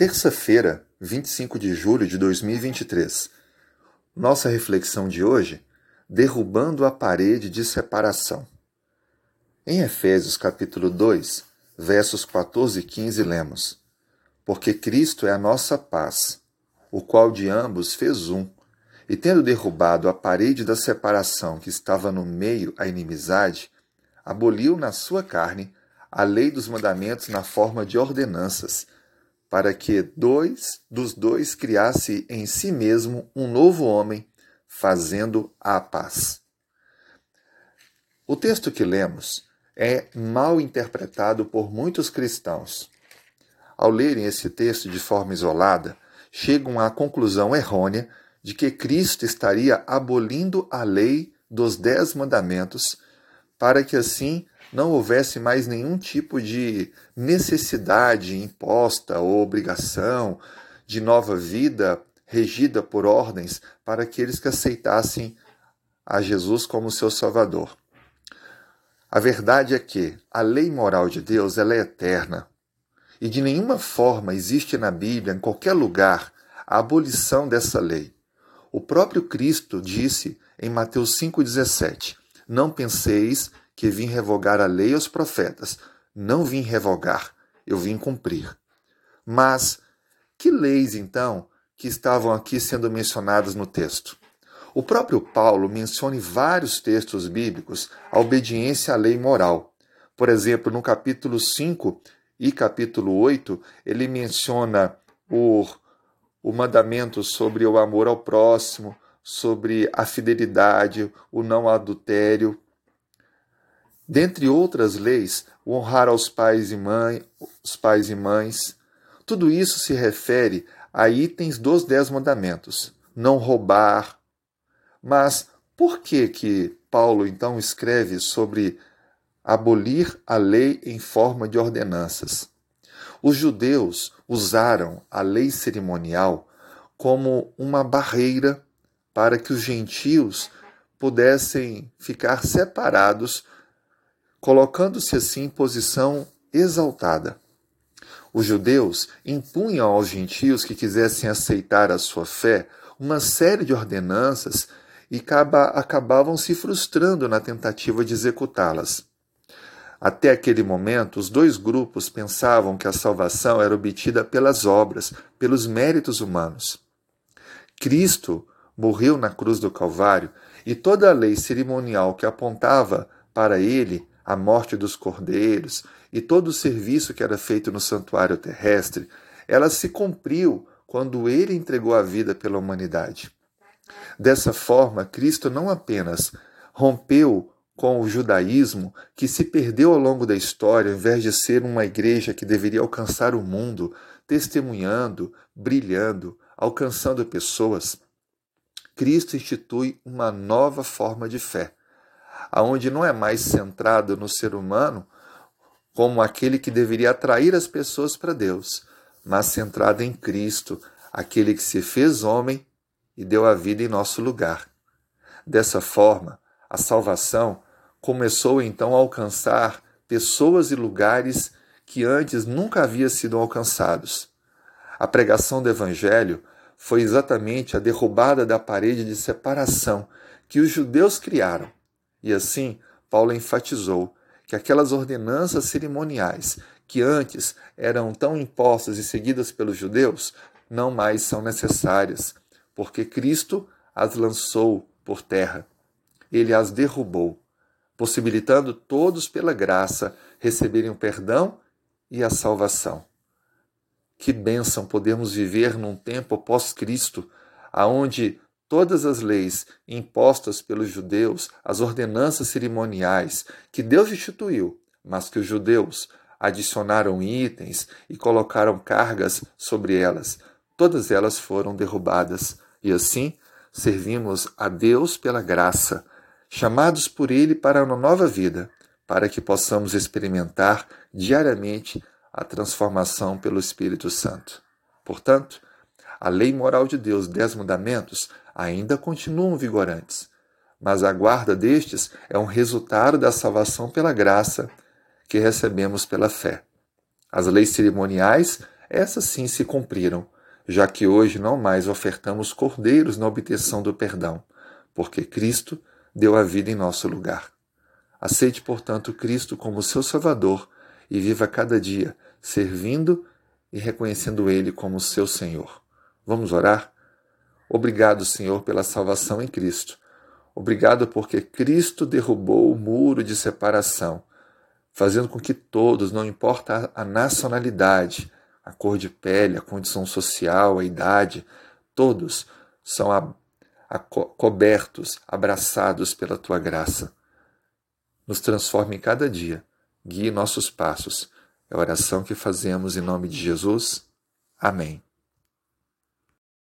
Terça-feira, 25 de julho de 2023. Nossa reflexão de hoje: derrubando a parede de separação. Em Efésios capítulo 2, versos 14 e 15 lemos: Porque Cristo é a nossa paz, o qual de ambos fez um, e tendo derrubado a parede da separação que estava no meio a inimizade, aboliu na sua carne a lei dos mandamentos na forma de ordenanças para que dois dos dois criasse em si mesmo um novo homem, fazendo a paz. O texto que lemos é mal interpretado por muitos cristãos. Ao lerem esse texto de forma isolada, chegam à conclusão errônea de que Cristo estaria abolindo a lei dos dez mandamentos para que assim não houvesse mais nenhum tipo de necessidade imposta ou obrigação de nova vida regida por ordens para aqueles que aceitassem a Jesus como seu Salvador. A verdade é que a lei moral de Deus ela é eterna e de nenhuma forma existe na Bíblia, em qualquer lugar, a abolição dessa lei. O próprio Cristo disse em Mateus 5,17: Não penseis que vim revogar a lei e os profetas. Não vim revogar, eu vim cumprir. Mas que leis, então, que estavam aqui sendo mencionadas no texto? O próprio Paulo menciona em vários textos bíblicos a obediência à lei moral. Por exemplo, no capítulo 5 e capítulo 8, ele menciona o, o mandamento sobre o amor ao próximo, sobre a fidelidade, o não adultério. Dentre outras leis, o honrar aos pais e mães, os pais e mães. Tudo isso se refere a itens dos dez mandamentos. Não roubar. Mas por que que Paulo então escreve sobre abolir a lei em forma de ordenanças? Os judeus usaram a lei cerimonial como uma barreira para que os gentios pudessem ficar separados colocando-se assim em posição exaltada. Os judeus impunham aos gentios que quisessem aceitar a sua fé uma série de ordenanças e acabavam se frustrando na tentativa de executá-las. Até aquele momento, os dois grupos pensavam que a salvação era obtida pelas obras, pelos méritos humanos. Cristo morreu na cruz do Calvário e toda a lei cerimonial que apontava para ele a morte dos cordeiros e todo o serviço que era feito no santuário terrestre, ela se cumpriu quando ele entregou a vida pela humanidade. Dessa forma, Cristo não apenas rompeu com o judaísmo, que se perdeu ao longo da história, ao invés de ser uma igreja que deveria alcançar o mundo, testemunhando, brilhando, alcançando pessoas, Cristo institui uma nova forma de fé, aonde não é mais centrado no ser humano como aquele que deveria atrair as pessoas para Deus, mas centrado em Cristo, aquele que se fez homem e deu a vida em nosso lugar. Dessa forma, a salvação começou então a alcançar pessoas e lugares que antes nunca havia sido alcançados. A pregação do evangelho foi exatamente a derrubada da parede de separação que os judeus criaram e assim, Paulo enfatizou que aquelas ordenanças cerimoniais que antes eram tão impostas e seguidas pelos judeus não mais são necessárias, porque Cristo as lançou por terra. Ele as derrubou, possibilitando todos pela graça receberem o perdão e a salvação. Que bênção podemos viver num tempo pós-Cristo, aonde todas as leis impostas pelos judeus, as ordenanças cerimoniais que Deus instituiu, mas que os judeus adicionaram itens e colocaram cargas sobre elas, todas elas foram derrubadas. E assim servimos a Deus pela graça, chamados por Ele para uma nova vida, para que possamos experimentar diariamente a transformação pelo Espírito Santo. Portanto, a lei moral de Deus, dez mandamentos, ainda continuam vigorantes, mas a guarda destes é um resultado da salvação pela graça que recebemos pela fé. As leis cerimoniais essas sim se cumpriram, já que hoje não mais ofertamos cordeiros na obtenção do perdão, porque Cristo deu a vida em nosso lugar. Aceite, portanto, Cristo como seu Salvador e viva cada dia servindo e reconhecendo Ele como seu Senhor. Vamos orar? Obrigado, Senhor, pela salvação em Cristo. Obrigado porque Cristo derrubou o muro de separação, fazendo com que todos, não importa a nacionalidade, a cor de pele, a condição social, a idade, todos são a, a, cobertos, abraçados pela tua graça. Nos transforme em cada dia, guie nossos passos. É a oração que fazemos em nome de Jesus. Amém.